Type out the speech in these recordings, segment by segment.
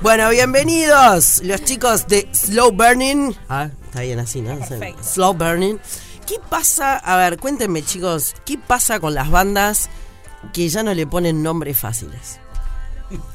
Bueno, bienvenidos los chicos de Slow Burning. Ah, está bien así, ¿no? Perfecto. Slow Burning. ¿Qué pasa? A ver, cuéntenme chicos, ¿qué pasa con las bandas que ya no le ponen nombres fáciles?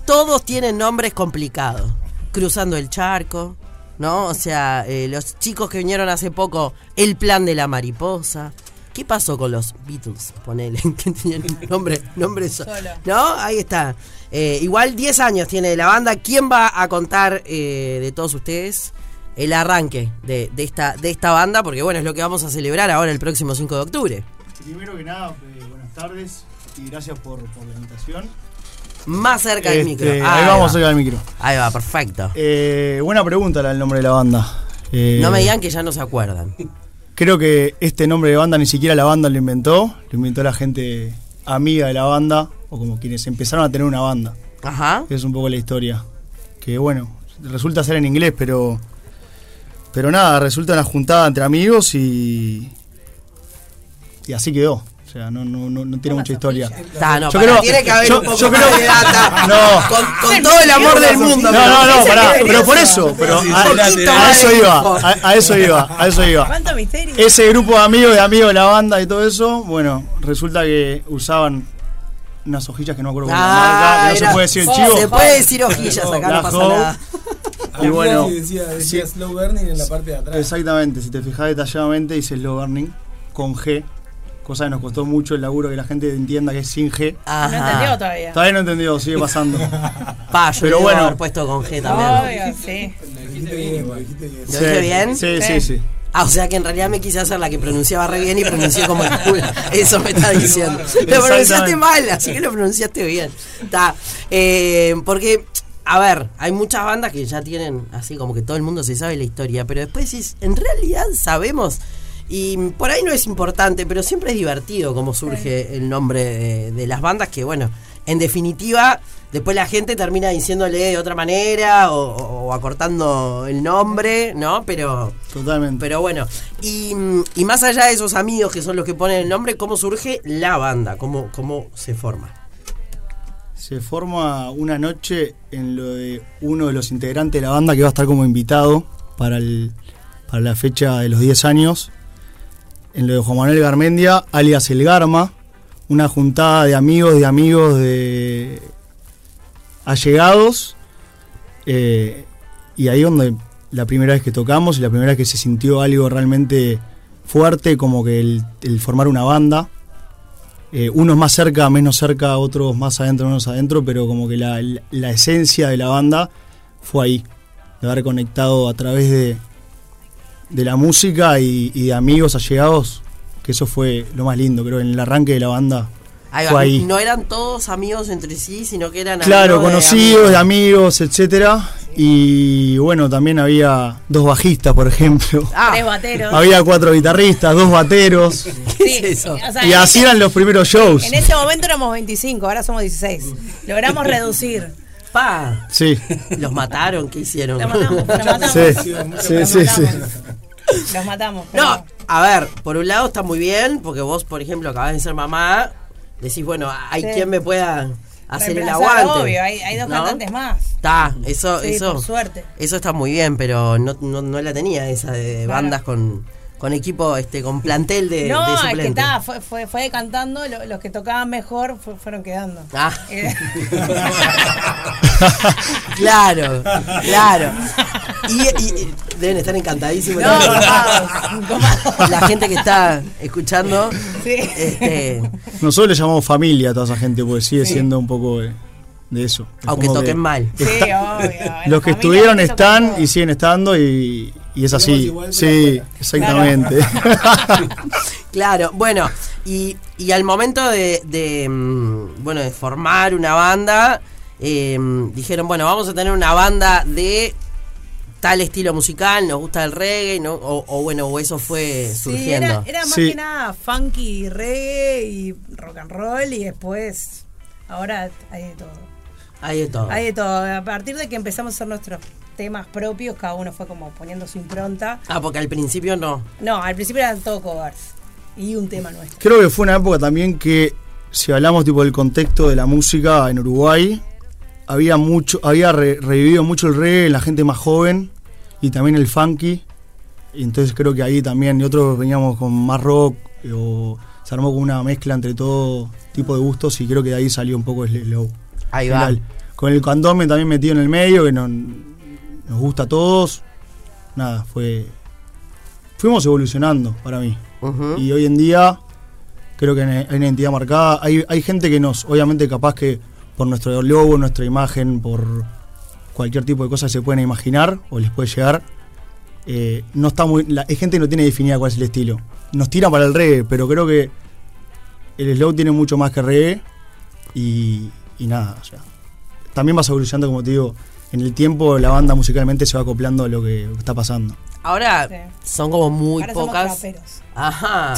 Todos tienen nombres complicados. Cruzando el charco, ¿no? O sea, eh, los chicos que vinieron hace poco, El plan de la mariposa. ¿Qué pasó con los Beatles? Ponele, que tenían nombre, nombre Solo. ¿No? Ahí está. Eh, igual 10 años tiene la banda. ¿Quién va a contar eh, de todos ustedes el arranque de, de esta, de esta banda? Porque bueno, es lo que vamos a celebrar ahora el próximo 5 de octubre. Primero que nada, eh, buenas tardes y gracias por, por la invitación. Más cerca del Este, micro. ahí Ahí vamos va. cerca del micro. Ahí va, perfecto. Buena pregunta la del nombre de la banda. No me digan que ya no se acuerdan. Creo que este nombre de banda ni siquiera la banda lo inventó, lo inventó la gente amiga de la banda o como quienes empezaron a tener una banda. Ajá. Es un poco la historia. Que bueno, resulta ser en inglés, pero pero nada, resulta una juntada entre amigos y y así quedó. O sea, no, no, no, no tiene mucha historia. Está, no, Yo creo- tiene que haber yo- un poco yo más creo- de data. No. Con, con todo el amor del mundo. No, pero no, no, pará, pero por eso. pero a, eso iba, a, a eso iba, a eso iba. ¿Cuánto misterio? Ese grupo de amigos, de amigos de la banda y todo eso, bueno, resulta que usaban unas hojillas que no me acuerdo cómo Ah, marca, que no era- se puede decir el Oh, chivo. Se puede decir hojillas acá, La no pasa nada. Y bueno, decía, decía sí. slow burning en la parte de atrás. Exactamente, si te fijas detalladamente dice slow burning con G, cosa que nos costó mucho el laburo que la gente entienda que es sin G. No entendió Ajá. todavía. Todavía no entendido, sigue pasando. Pa, yo Pero pero bueno. haber puesto con G también. Obvio, sí. Lo dijiste bien, lo dijiste bien. ¿Lo dije bien? Sí, sí, Sí. sí. Ah, o sea que en realidad me quise hacer la que pronunciaba re bien y pronuncié como el culo. Eso me está diciendo. Lo pronunciaste mal, así que lo pronunciaste bien. Está. Eh, porque, a ver, hay muchas bandas que ya tienen así como que todo el mundo se sabe la historia, pero después decís, en realidad sabemos. Y por ahí no es importante, pero siempre es divertido cómo surge el nombre de, de las bandas que, bueno, en definitiva, después la gente termina diciéndole de otra manera o, acortando el nombre, ¿no? Pero... Totalmente. Pero bueno, y, y más allá de esos amigos que son los que ponen el nombre, ¿cómo surge la banda? ¿Cómo, cómo se forma? Se forma una noche en lo de uno de los integrantes de la banda que va a estar como invitado para, el, para la fecha de los 10 años. En lo de Juan Manuel Garmendia, alias El Garma. Una juntada de amigos, de amigos, de allegados. eh, y ahí donde la primera vez que tocamos y la primera vez que se sintió algo realmente fuerte, como que el, formar una banda. Eh, unos más cerca, menos cerca, otros más adentro, menos adentro, pero como que la esencia de la banda fue ahí, de haber conectado a través de, de la música y, y de amigos allegados, que eso fue lo más lindo, creo, en el arranque de la banda. Ahí va, Fue ahí. No eran todos amigos entre sí, sino que eran Claro, amigos conocidos, de amigos, etcétera. Y bueno, también había dos bajistas, por ejemplo. Ah, Tres bateros. Había cuatro guitarristas, dos bateros. ¿qué Sí, es eso? o sea, Y así eran los primeros shows. En ese momento éramos 25, ahora somos 16. Logramos reducir. Pa, Sí, los mataron, ¿qué hicieron? Los matamos, los matamos. sí, sí, Los sí, sí. matamos. Los matamos. pero- No, a ver, por un lado está muy bien, porque vos, por ejemplo, acabas de ser mamá, decís, bueno, hay Sí. quien me pueda hacer el aguante. Obvio, hay, hay dos ¿no? cantantes más. Está, eso, Sí, eso. por suerte. Eso está muy bien, pero no, no, no la tenía esa de Claro. bandas con, con equipo, este, con plantel de, no, de es que estaba, fue, fue, fue decantando, lo- los que tocaban mejor fu- fueron quedando. Ah. Eh, claro, claro. Y, y- deben estar encantadísimos. no, copados, copados. La gente que está escuchando. Sí. Este, Nosotros le llamamos familia a toda esa gente, porque sigue siendo un poco de, de eso. Es aunque toquen que mal. Sí, obvio. Los que estuvieron están y siguen estando y, y es así. Sí, exactamente. Claro, bueno, y, y al momento de, de, mm, bueno, de formar una banda, eh, dijeron, bueno, vamos a tener una banda de tal estilo musical, nos gusta el reggae, ¿no? o, o bueno, o eso fue Sí, surgiendo. era, era más Sí. que nada funky, reggae y rock and roll y después, ahora hay de todo. Hay de todo. Hay de todo. A partir de que empezamos a hacer nuestros temas propios, cada uno fue como poniendo su impronta. Ah, porque al principio no. No, al principio eran todo covers y un tema nuestro. Creo que fue una época también que, si hablamos tipo del contexto de la música en Uruguay, había mucho, había re- revivido mucho el reggae en la gente más joven y también el funky. Y entonces creo que ahí también, y otros veníamos con más rock, eh, o se armó con una mezcla entre todo tipo de gustos y creo que de ahí salió un poco el slow. Ahí va. Con el candome también metido en el medio, que nos, nos gusta a todos. Nada, fue. Fuimos evolucionando para mí. Y hoy en día creo que hay una identidad marcada. Hay, hay gente que nos, obviamente capaz que por nuestro logo, nuestra imagen, por cualquier tipo de cosa que se pueden imaginar o les puede llegar, eh, no está muy. La, hay gente que no tiene definida cuál es el estilo. Nos tira para el reggae, pero creo que el slow tiene mucho más que reggae y, y nada, o sea. También vas evolucionando, como te digo, en el tiempo la banda musicalmente se va acoplando a lo que está pasando. Ahora Sí. son como muy Ahora pocas. Ajá.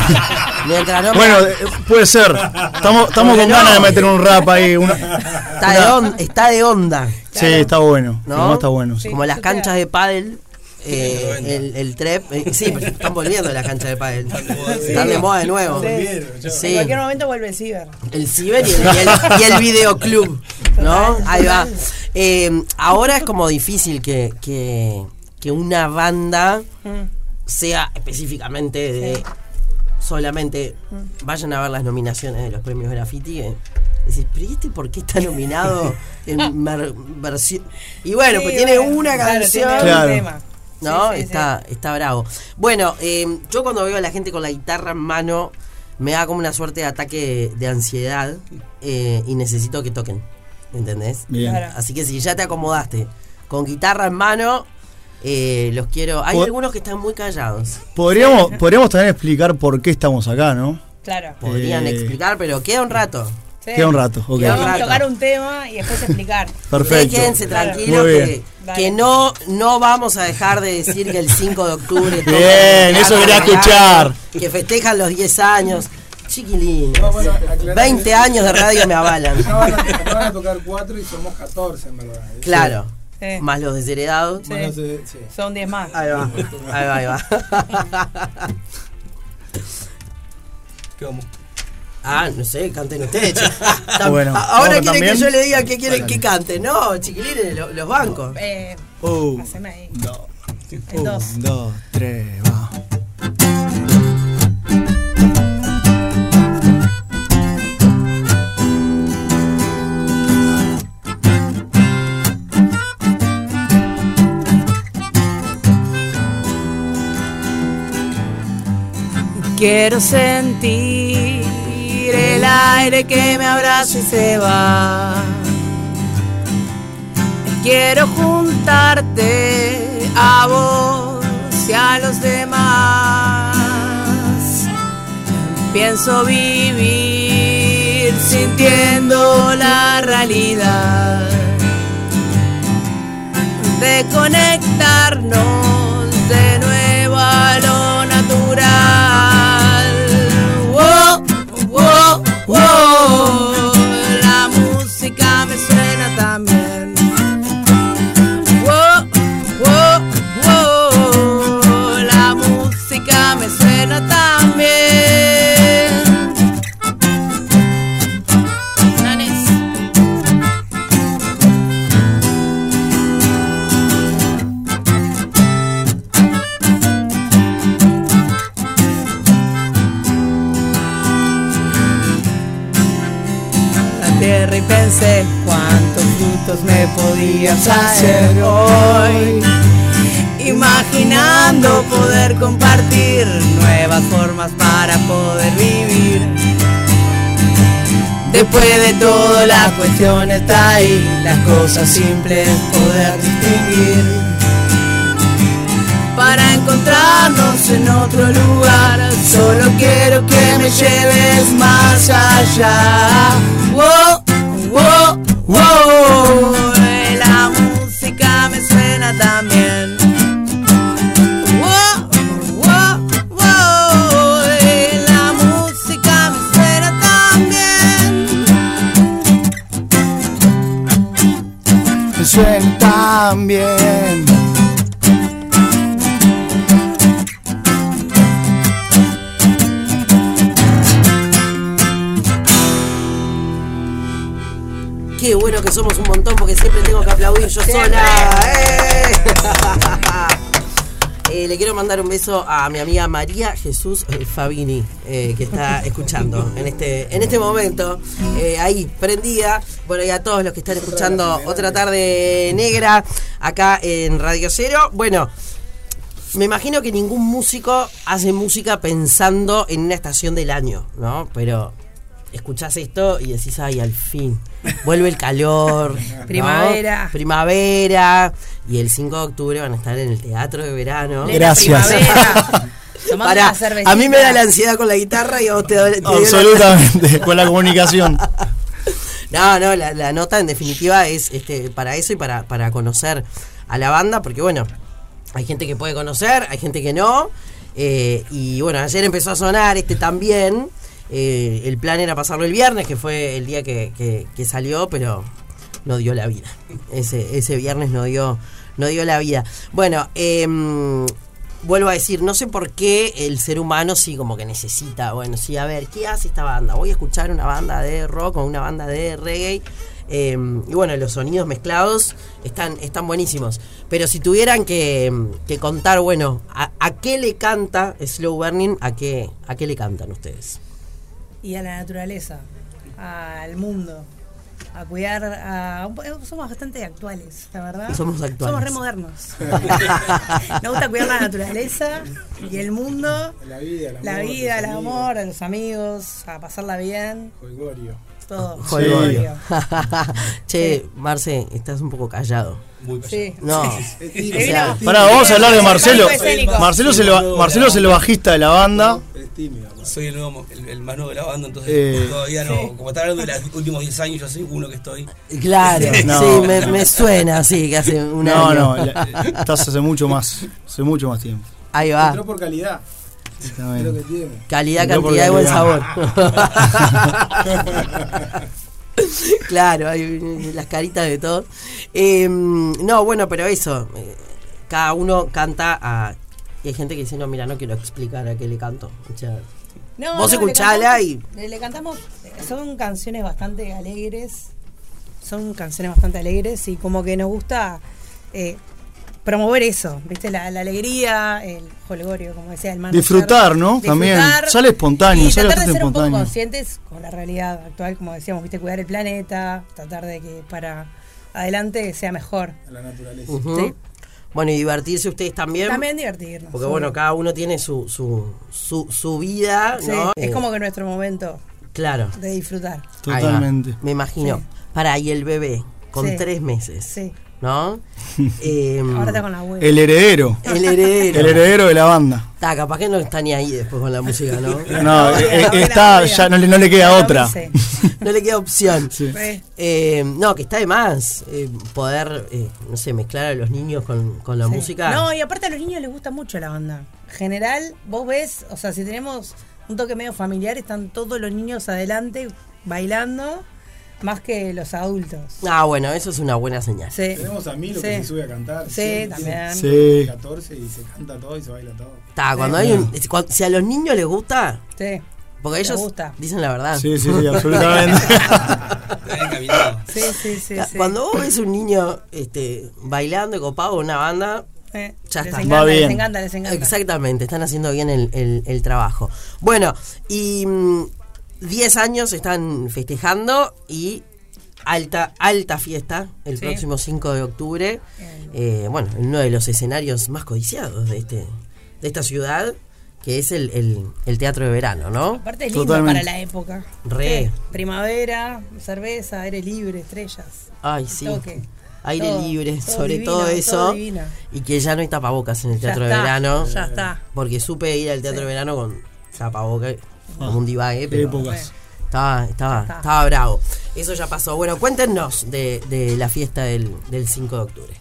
Mientras no me- Bueno, eh, puede ser. Estamos, estamos con no. ganas de meter un rap ahí. una- está, de on- está de onda. Sí, está bueno. ¿No? No, está bueno. sí. Como las canchas de pádel. eh, el, el trep, eh, sí, pero están volviendo las canchas de pádel. Están de moda de nuevo. Sí. Sí. En cualquier momento vuelve el ciber. El ciber y el, y el- y el videoclub, ¿no? Ahí va. Eh, ahora es como difícil que, que, que una banda Mm. sea específicamente de solamente vayan a ver las nominaciones de los premios graffiti. eh. Decís, pero ¿y este por qué está nominado en versión? Y bueno, Sí, pues tiene bueno, una claro, canción. tiene un Claro. tema. ¿No? Sí, sí, está, está bravo. Bueno, eh, yo cuando veo a la gente con la guitarra en mano, me da como una suerte de ataque de ansiedad eh, y necesito que toquen. ¿Entendés? Bien. Claro. Así que si ya te acomodaste con guitarra en mano, eh, los quiero. Hay Po- algunos que están muy callados. Podríamos, podríamos también explicar por qué estamos acá, ¿no? Claro. Podrían Eh. explicar, pero queda un rato. Sí. Queda un rato, ok. Queda un Vamos a rato. tocar un tema y después explicar. Perfecto. quédense Claro. tranquilos Muy que, que no, no vamos a dejar de decir que el 5 de octubre. Bien, eso quería escuchar. Que festejan los 10 años. Chiquilines. No, bueno, aclarar 20 que- años de radio me avalan. No van, a, no van a tocar cuatro y somos 14 en verdad. Claro. Sí. Más los desheredados. Sí. Bueno, sí, sí. Son 10 más. Ahí va, ahí va, ahí va. ¿Qué vamos? Ah, no sé, canten ustedes. Bueno, Ahora ¿vamos quieren también? que yo le diga qué quieren que cante. No, chiquilines, lo- los bancos. Eh, Uh, haceme ahí. dos, un, dos, tres, va. Quiero sentir el aire que me abraza y se va. Quiero juntarte a vos y a los demás. Pienso vivir sintiendo la realidad de conectarnos y pensé cuántos frutos me podías hacer hoy. Imaginando poder compartir nuevas formas para poder vivir. Después de todo la cuestión está ahí, las cosas simples poder distinguir. Para encontrarnos en otro lugar, solo quiero que me lleves más allá. Wow, wow, la música me suena también. Wow, wow, wow, la música me suena también. Me suena tan Qué bueno que somos un montón porque siempre tengo que aplaudir yo sola. ¡Eh! Eh, le quiero mandar un beso a mi amiga María Jesús eh, Fabini, eh, que está escuchando en este, en este momento, ahí prendida. Bueno, y a todos los que están escuchando otra tarde negra acá en Radio Cero. Bueno, me imagino que ningún músico hace música pensando en una estación del año, ¿no? Pero escuchás esto y decís, ay, al fin, vuelve el calor. ¿no? Primavera. Primavera. Y el 5 de octubre van a estar en el Teatro de Verano. Gracias. cervecita. a mí me da la ansiedad con la guitarra y a vos te, da- te dio la- Absolutamente, con la comunicación. No, no, la, la nota en definitiva es este para eso y para, para conocer a la banda, porque bueno, hay gente que puede conocer, hay gente que no. eh, y bueno, ayer empezó a sonar este también. Eh, el plan era pasarlo el viernes, que fue el día que, que- salió, pero no dio la vida. Ese, ese viernes no dio, no dio la vida. Bueno, em, vuelvo a decir, no sé por qué el ser humano sí como que necesita, bueno, sí, a ver, ¿qué hace esta banda? Voy a escuchar una banda de rock o una banda de reggae. eh, y bueno, los sonidos mezclados están, están buenísimos. Pero si tuvieran que, que contar, bueno, a, a qué le canta Slow Burning? ¿A qué, ¿A qué le cantan ustedes? Y a la naturaleza, al mundo, a cuidar. A, un po- somos bastante actuales, la verdad. Somos actuales. Somos re modernos. Nos gusta cuidar la naturaleza y el mundo, La vida, el amor. la vida, los el amigos, amor, a los amigos, a pasarla bien, Jolgorio. Todo. Jolgorio. che, Marce, estás un poco callado. Muy callado. Sí. No. Y tímido. vino- Pará, vamos a hablar de Marcelo. Marcelo es el, Marcelo es el bajista de la banda. Es tímido. ¿no? Soy el, nuevo, el, el más nuevo de la banda, entonces Eh. todavía no. Como está hablando de los últimos 10 años, yo soy uno que estoy. Claro, No. sí, me, me suena así, que hace un No, año. no, la- estás hace mucho más, hace mucho más tiempo. Ahí va. Entró por calidad. Es lo que tiene. Calidad, cantidad y buen sabor. claro, hay las caritas de todos. Eh, no, bueno, pero eso. eh, cada uno canta a. Y hay gente que dice, no, mira, no quiero explicar a qué le canto. O sea, No, Vos no, escuchala le cantamos- Le, le cantamos, son canciones bastante alegres, son canciones bastante alegres y como que nos gusta eh, promover eso, ¿viste? La, la alegría, el jolgorio, como decía el manager. Disfrutar, ¿no? También. Sale espontáneo, y sale tratar de ser un poco espontáneo. conscientes con la realidad actual, como decíamos, ¿viste? Cuidar el planeta, tratar de que para adelante sea mejor. A la naturaleza. Sí. Bueno, y divertirse ustedes también. También divertirnos. Porque bueno, cada uno tiene su, su, su, su vida, Sí, ¿no? es Eh, como que nuestro momento Claro. de disfrutar. Totalmente. Me imagino. Sí. Para, y el bebé, con Sí. tres meses. Sí. ¿No? Eh, Ahora está con la abuela. El heredero. el heredero. El heredero de la banda. Está, capaz que no está ni ahí después con la música, ¿no? No, eh, eh, está, ya no, le- no le queda otra. No le queda opción. Sí. Eh, no, que está de más eh, poder, eh, no sé, mezclar a los niños con, con la Sí. música. No, y aparte a los niños les gusta mucho la banda. General, vos ves, o sea, si tenemos un toque medio familiar, están todos los niños adelante bailando, más que los adultos. Ah, bueno, eso es una buena señal. Sí. Tenemos a Milo Sí. que se sube a cantar. Sí, también. Sí. 14 y se canta todo y se baila todo. Está, cuando hay un, cuando- si a los niños les gusta, Sí. porque Les ellos gusta. dicen la verdad. Sí, sí, sí, absolutamente. Sí, sí, sí. Cuando vos ves un niño este, bailando y copado con una banda, Eh, Ya les está. encanta, Va bien. les encanta, les encanta. Exactamente, están haciendo bien el, el- el trabajo. Bueno, y mm, 10 años están festejando y alta, alta fiesta el Sí. próximo 5 de octubre. Eh, bueno, en uno de los escenarios más codiciados de, este, de esta ciudad, que es el, el- el Teatro de Verano, ¿no? Aparte es lindo Totalmente. para la época. Re. Sí. Primavera, cerveza, aire libre, estrellas. Ay, sí. Toque. Aire Todo, libre, todo sobre divino, todo eso. todo y que ya no hay tapabocas en el Ya Teatro de está, Verano. ya está. Porque supe ir al Teatro de Verano con tapabocas, como un divague, Qué pero épocas. estaba, estaba, estaba bravo. Eso ya pasó. Bueno, cuéntenos de, de la fiesta del, del 5 de octubre.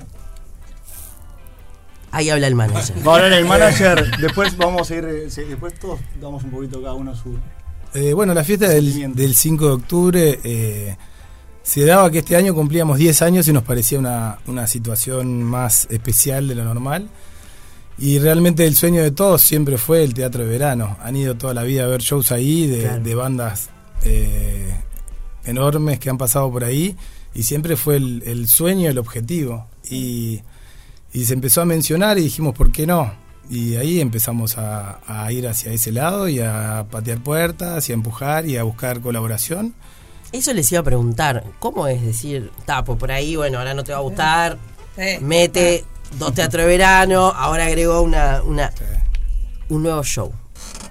Ahí habla el manager. Va a hablar el manager. Después vamos a ir. eh, Después todos damos un poquito cada uno su. Eh, bueno, la fiesta del, del 5 de octubre eh, se daba que este año cumplíamos 10 años y nos parecía una, una situación más especial de lo normal. Y realmente el sueño de todos siempre fue el teatro de verano. Han ido toda la vida a ver shows ahí de, Claro. de bandas eh, enormes que han pasado por ahí. y siempre fue el, el sueño, el objetivo. Y, y se empezó a mencionar y dijimos, ¿por qué no? Y ahí empezamos a, a ir hacia ese lado y a patear puertas y a empujar y a buscar colaboración. Eso les iba a preguntar. ¿Cómo es decir, tapo por ahí, bueno, ahora no te va a gustar, Sí. mete dos teatros de verano, ahora agregó una, una, un nuevo show?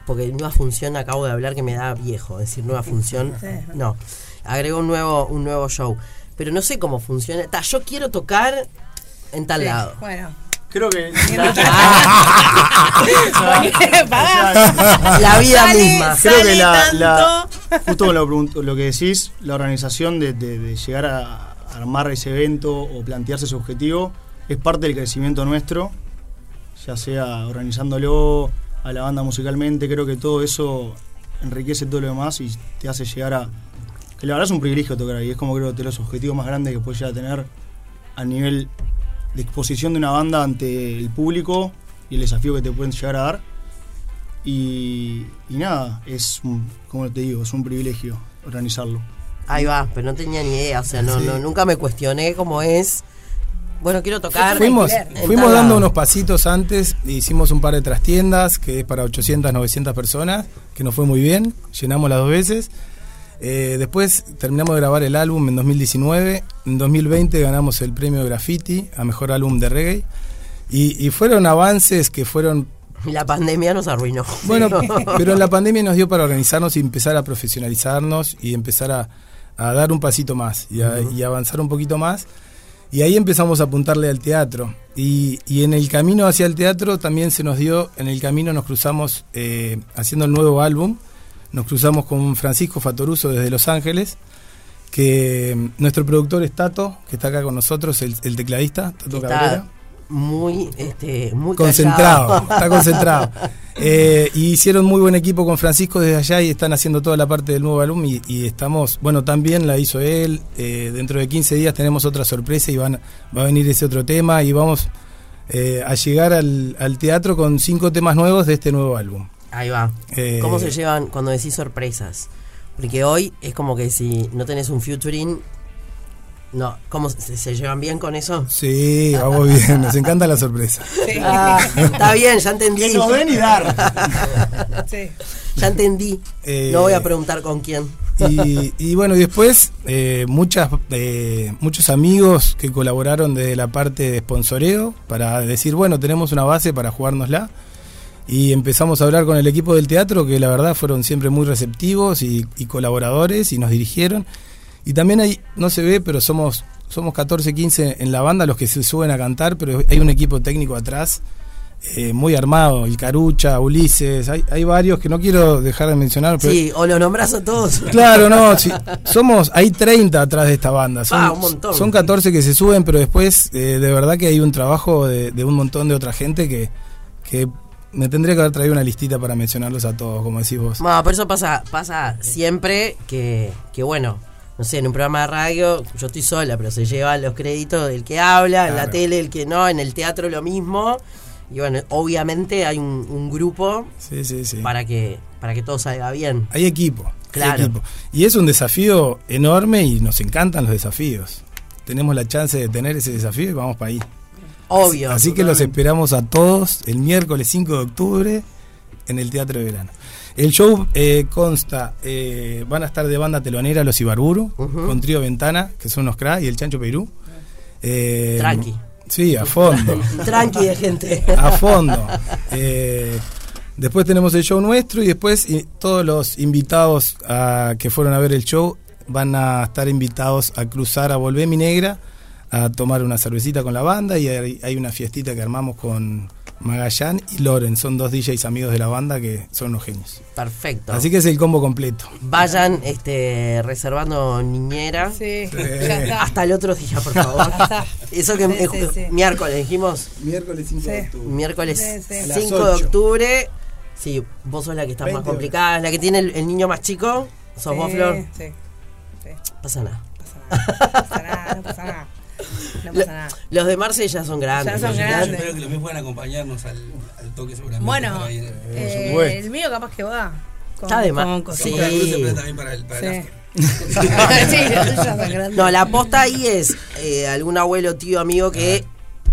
Porque nueva función acabo de hablar que me da viejo, decir nueva función. No, agregó un nuevo, un nuevo show. Pero no sé cómo funciona. Ta, yo quiero tocar en tal Sí, lado. Bueno. Creo que. La vida Sale, misma. creo que la, la- justo con lo, lo que decís, la organización de, de- de llegar a armar ese evento o plantearse ese objetivo es parte del crecimiento nuestro, ya sea organizándolo a la banda musicalmente, creo que todo eso enriquece todo lo demás y te hace llegar a... Que la verdad es un privilegio tocar ahí, es como creo que los objetivos más grandes que puedes llegar a tener a nivel de exposición de una banda ante el público y el desafío que te pueden llegar a dar. Y, y nada, es, un- como te digo, es un privilegio organizarlo. Ahí va, pero no tenía ni idea. O sea, no, Sí. no, nunca me cuestioné cómo es. Bueno, quiero tocar. Fuimos, fuimos dando unos pasitos antes, hicimos un par de trastiendas, que es para 800, 900 personas, que nos fue muy bien, llenamos las dos veces. Eh, después terminamos de grabar el álbum en 2019, en 2020 ganamos el premio Graffiti a Mejor Álbum de Reggae, y, y fueron avances que fueron La pandemia nos arruinó. bueno, pero la pandemia nos dio para organizarnos y empezar a profesionalizarnos y empezar a, a dar un pasito más y, a- y avanzar un poquito más. Y ahí empezamos a apuntarle al teatro. Y, y en el camino hacia el teatro también se nos dio, en el camino nos cruzamos eh, haciendo el nuevo álbum, nos cruzamos con Francisco Fatoruso desde Los Ángeles, que mm, nuestro productor es Tato, que está acá con nosotros, el, el tecladista, Tato Cabrera muy, este, muy concentrado, callado. está concentrado. Eh, y hicieron muy buen equipo con Francisco desde allá y están haciendo toda la parte del nuevo álbum y, y estamos, bueno, también la hizo él, eh, dentro de 15 días tenemos otra sorpresa y van, va a venir ese otro tema y vamos eh, a llegar al, al teatro con cinco temas nuevos de este nuevo álbum. Ahí va. ¿Cómo se llevan cuando decís sorpresas? Porque hoy es como que si no tenés un featuring, no, ¿cómo se, se llevan bien con eso? Sí, vamos bien, nos encanta la sorpresa. Sí. Ah, está bien, ya entendí. y dar. Sí. Ya entendí. Eh, no voy a preguntar con quién. Y, y bueno, y después eh, muchas, eh, muchos amigos que colaboraron desde la parte de sponsoreo para decir, bueno, tenemos una base para jugárnosla. Y empezamos a hablar con el equipo del teatro, que la verdad fueron siempre muy receptivos y, y colaboradores y nos dirigieron. Y también hay, no se ve, pero somos, somos 14, 15 en la banda los que se suben a cantar, pero hay un equipo técnico atrás eh, muy armado, el Carucha, Ulises, hay, hay varios que no quiero dejar de mencionar, pero Sí, o lo nombras a todos. Claro, no, sí, somos, hay 30 atrás de esta banda, son, Ah, un montón. son 14 que se suben, pero después eh, de verdad que hay un trabajo de, de un montón de otra gente que, que me tendría que haber traído una listita para mencionarlos a todos, como decís vos. No, pero eso pasa, pasa siempre que, que, bueno, no sé, en un programa de radio yo estoy sola, pero se lleva los créditos del que habla, en la tele el que no, en el teatro lo mismo. Y bueno, obviamente hay un, un grupo Sí, sí, sí. para que para que todo salga bien. Hay equipo, hay Claro. equipo. Y es un desafío enorme y nos encantan los desafíos. Tenemos la chance de tener ese desafío y vamos para ahí. Obvio. Así que los esperamos a todos el miércoles 5 de octubre en el Teatro de Verano. El show eh, consta, eh, van a estar de banda telonera los Ibarburu, con Trío Ventana, que son unos cra, y el Chancho Perú. Eh, Tranqui. Sí, a fondo. Tranqui de gente. a fondo. Eh, después tenemos el show nuestro y después y todos los invitados a- que fueron a ver el show van a estar invitados a cruzar a Volvé Mi Negra a tomar una cervecita con la banda y hay, hay una fiestita que armamos con Magallán y Loren, son dos DJs amigos de la banda que son unos genios. Perfecto. Así que es el combo completo. Vayan este, reservando niñera. Sí. Hasta el otro día, por favor. Eso que Sí, sí, sí. miércoles dijimos. Miércoles 5 de Sí. Miércoles Sí, sí. A las 5 de octubre. Sí, vos sos la que está más 20 complicada, la que tiene el, el niño más chico. ¿Sos vos, Flor? Sí, sí. Pasa nada. No pasa nada, no pasa nada. No pasa nada. Los de Marce ya son grandes. Ya son los Yo grandes. espero que los míos puedan acompañarnos al, al toque seguramente. Bueno, ir, eh, el mío capaz que va. Con, Está de más. con Sí. Otra cosa, pero también para el, para el Sí. sangrando. No, la posta ahí es eh, algún abuelo, tío, amigo que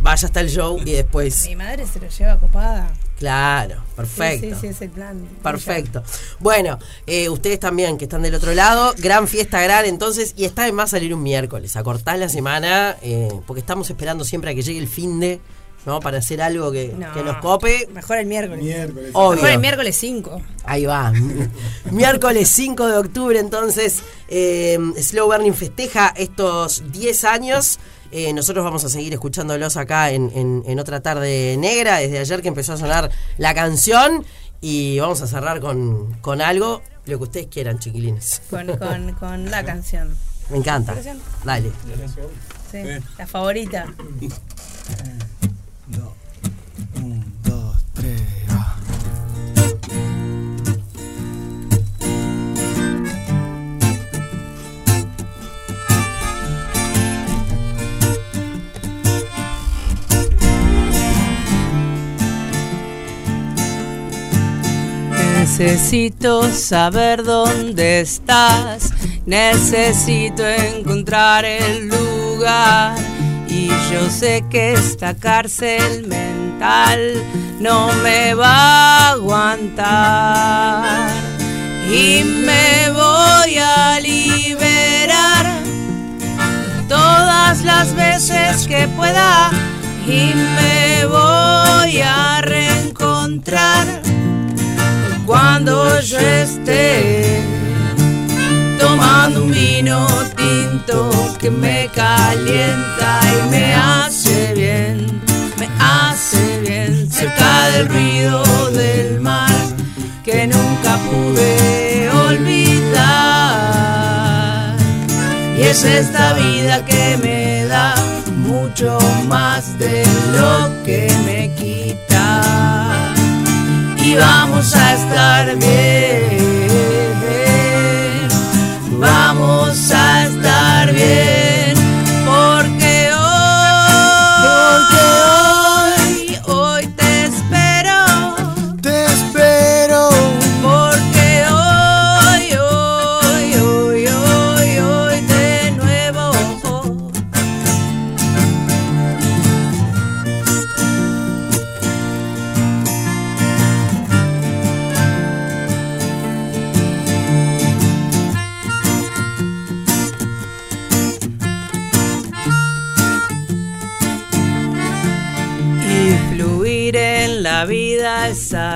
vaya hasta el show y después. Mi madre se lo lleva copada. Claro, perfecto. Sí, sí, es el plan. Perfecto. Bueno, eh, ustedes también que están del otro lado, gran fiesta, gran entonces, y está de más salir un miércoles, a cortar la semana, eh, porque estamos esperando siempre a que llegue el fin de, ¿no? Para hacer algo que, No, que nos cope. Mejor el miércoles. Miércoles. Obvio. Mejor el miércoles 5. Ahí va. Miércoles 5 de octubre, entonces, eh, Slow Burning festeja estos 10 años. Eh, nosotros vamos a seguir escuchándolos acá en, en- en otra tarde negra, desde ayer que empezó a sonar la canción. Y vamos a cerrar con, con algo, lo que ustedes quieran, chiquilines. Con, con, con la canción. Me encanta. Canción. Dale. Sí, la favorita. Necesito saber dónde estás, necesito encontrar el lugar. Y yo sé que esta cárcel mental no me va a aguantar. Y me voy a liberar todas las veces que pueda. Y me voy a reencontrar cuando yo esté tomando un vino tinto que me calienta y me hace bien, me hace bien cerca del ruido del mar que nunca pude olvidar. Y es esta vida que me da mucho más de lo que me quita y vamos a estar bien.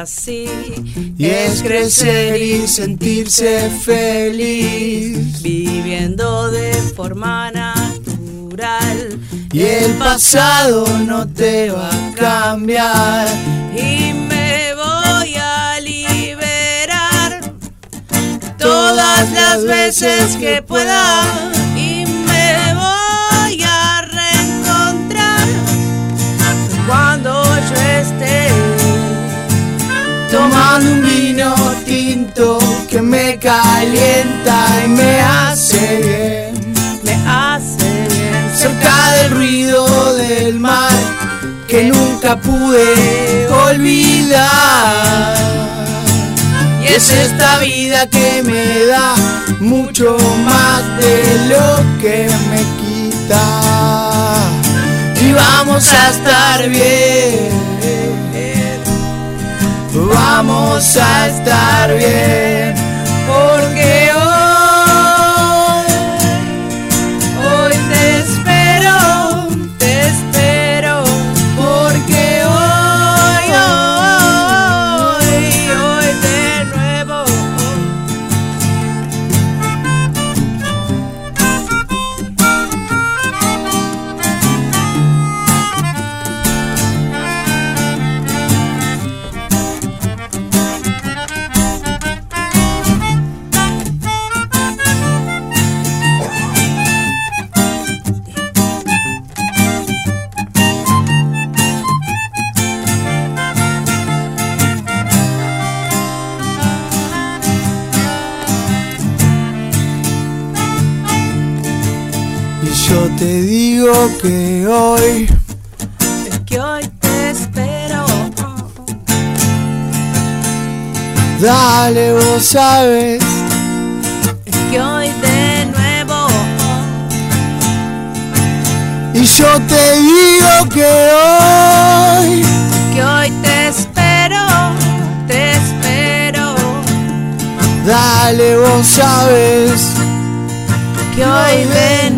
Así. Y es crecer y sentirse feliz. Viviendo de forma natural. Y el pasado no te va a cambiar. Y me voy a liberar Todas las veces que pueda. Que me calienta y me hace bien. me hace bien Cerca del ruido del mar que nunca pude olvidar. Y es esta vida que me da mucho más de lo que me quita. Y vamos a estar bien. Vamos a estar que hoy, es que hoy te espero. Dale, vos sabes, es que hoy de nuevo. Y yo te digo que hoy, que hoy te espero, te espero. Dale, vos sabes, que hoy ven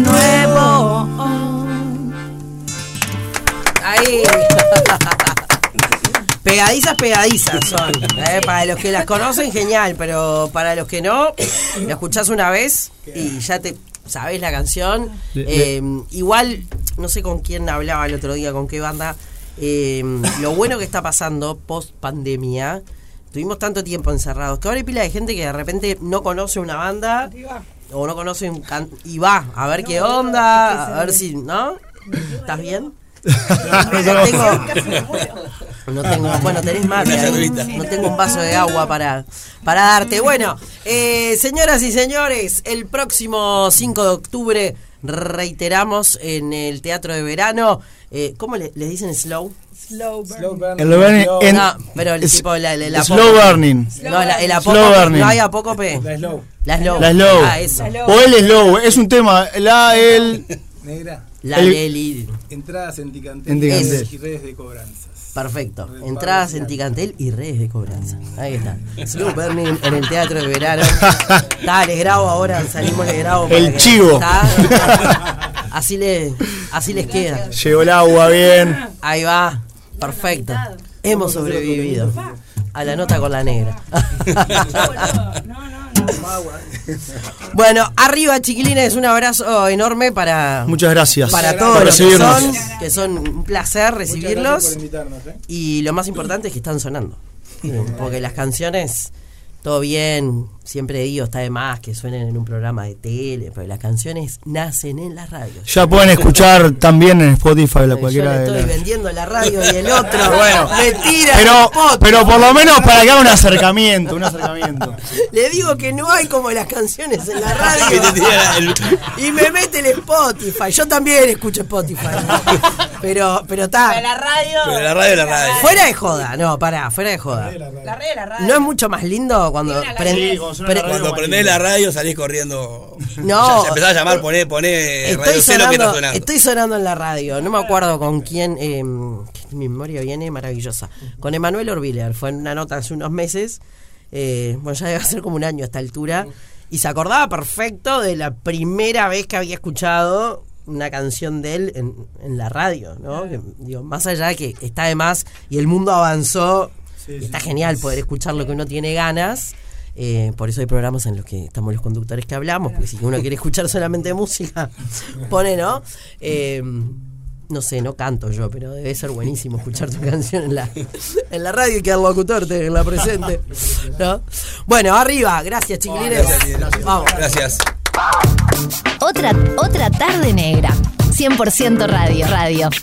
Pegadizas, pegadizas son. ¿eh? Para los que las conocen, genial, pero para los que no, la escuchás una vez y ya te sabés la canción. Eh, igual, no sé con quién hablaba el otro día, con qué banda. eh, lo bueno que está pasando post pandemia. Tuvimos tanto tiempo encerrados que ahora hay pila de gente que de repente no conoce una banda o no conoce un can- y va a ver qué onda, a ver si, ¿no? ¿Estás bien? No tengo, no tengo, bueno, tenés mate Una ahí. cervita. No tengo un vaso de agua para, para darte. Bueno, eh, señoras y señores, el próximo 5 de octubre reiteramos en el Teatro de Verano. Eh, ¿Cómo le, les dicen slow? Slow. El burning Slow- en- No, pero el es- tipo, la, el Slow burning. No, la- el Slow burning. No hay apócope. La slow. La slow. La slow. Ah, eso. O el slow. Es un tema. La, el. Negra. La El-. Entradas en Ticantel. En Ticantel. Y redes de cobranzas. Perfecto. Entradas en Ticantel y redes de cobranza. Ahí está. Slow Burning en el Teatro de Verano. Está, les grabo ahora, salimos, les grabo. para El que- chivo. Está. Así, le, así les queda. Llegó el agua bien. Ahí va. Perfecto. Hemos sobrevivido. A la nota con la negra. Bueno, arriba chiquilines, un abrazo enorme para, Muchas gracias. para todos los que son, que son un placer recibirlos. por invitarnos, ¿eh? Y lo más importante es que están sonando. Porque las canciones, todo bien, siempre digo, está de más que suenen en un programa de tele, pero las canciones nacen en las radios. Ya pueden escuchar también en Spotify la Yo cualquiera le de estoy las- vendiendo la radio y el otro Bueno, me tira el Pero, spot. pero por lo menos para que haga un acercamiento, un acercamiento. Le digo que no hay como las canciones en la radio. Y me mete el Spotify. Yo también escucho Spotify. Pero, pero está. La radio. Pero la radio la radio. Fuera de joda, no, pará, fuera de joda. La radio, la radio. ¿No es mucho más lindo cuando prend- Sí, cuando suena la pre- radio. Cuando prendés la radio salís corriendo. No. Ya, ya empezás a llamar, poné, poné Estoy radio cero que está sonando, sonando. estoy sonando en la radio, no me acuerdo con quién, eh, mi memoria viene maravillosa. Con Emanuel Orbiler, fue en una nota hace unos meses, eh, bueno, ya debe ser como un año a esta altura, y se acordaba perfecto de la primera vez que había escuchado una canción de él en, en la radio, ¿no? Que, digo, más allá de que está de más y el mundo avanzó, está genial poder escuchar lo que uno tiene ganas. Eh, por eso hay programas en los que estamos los conductores que hablamos, porque si uno quiere escuchar solamente música, pone, ¿no? Eh, no sé, no canto yo, pero debe ser buenísimo escuchar tu canción en la, en la radio y que el locutor te la presente. ¿no? Bueno, arriba, gracias chiquilines. Vamos. Gracias. Otra, otra tarde negra. 100% radio. Radio.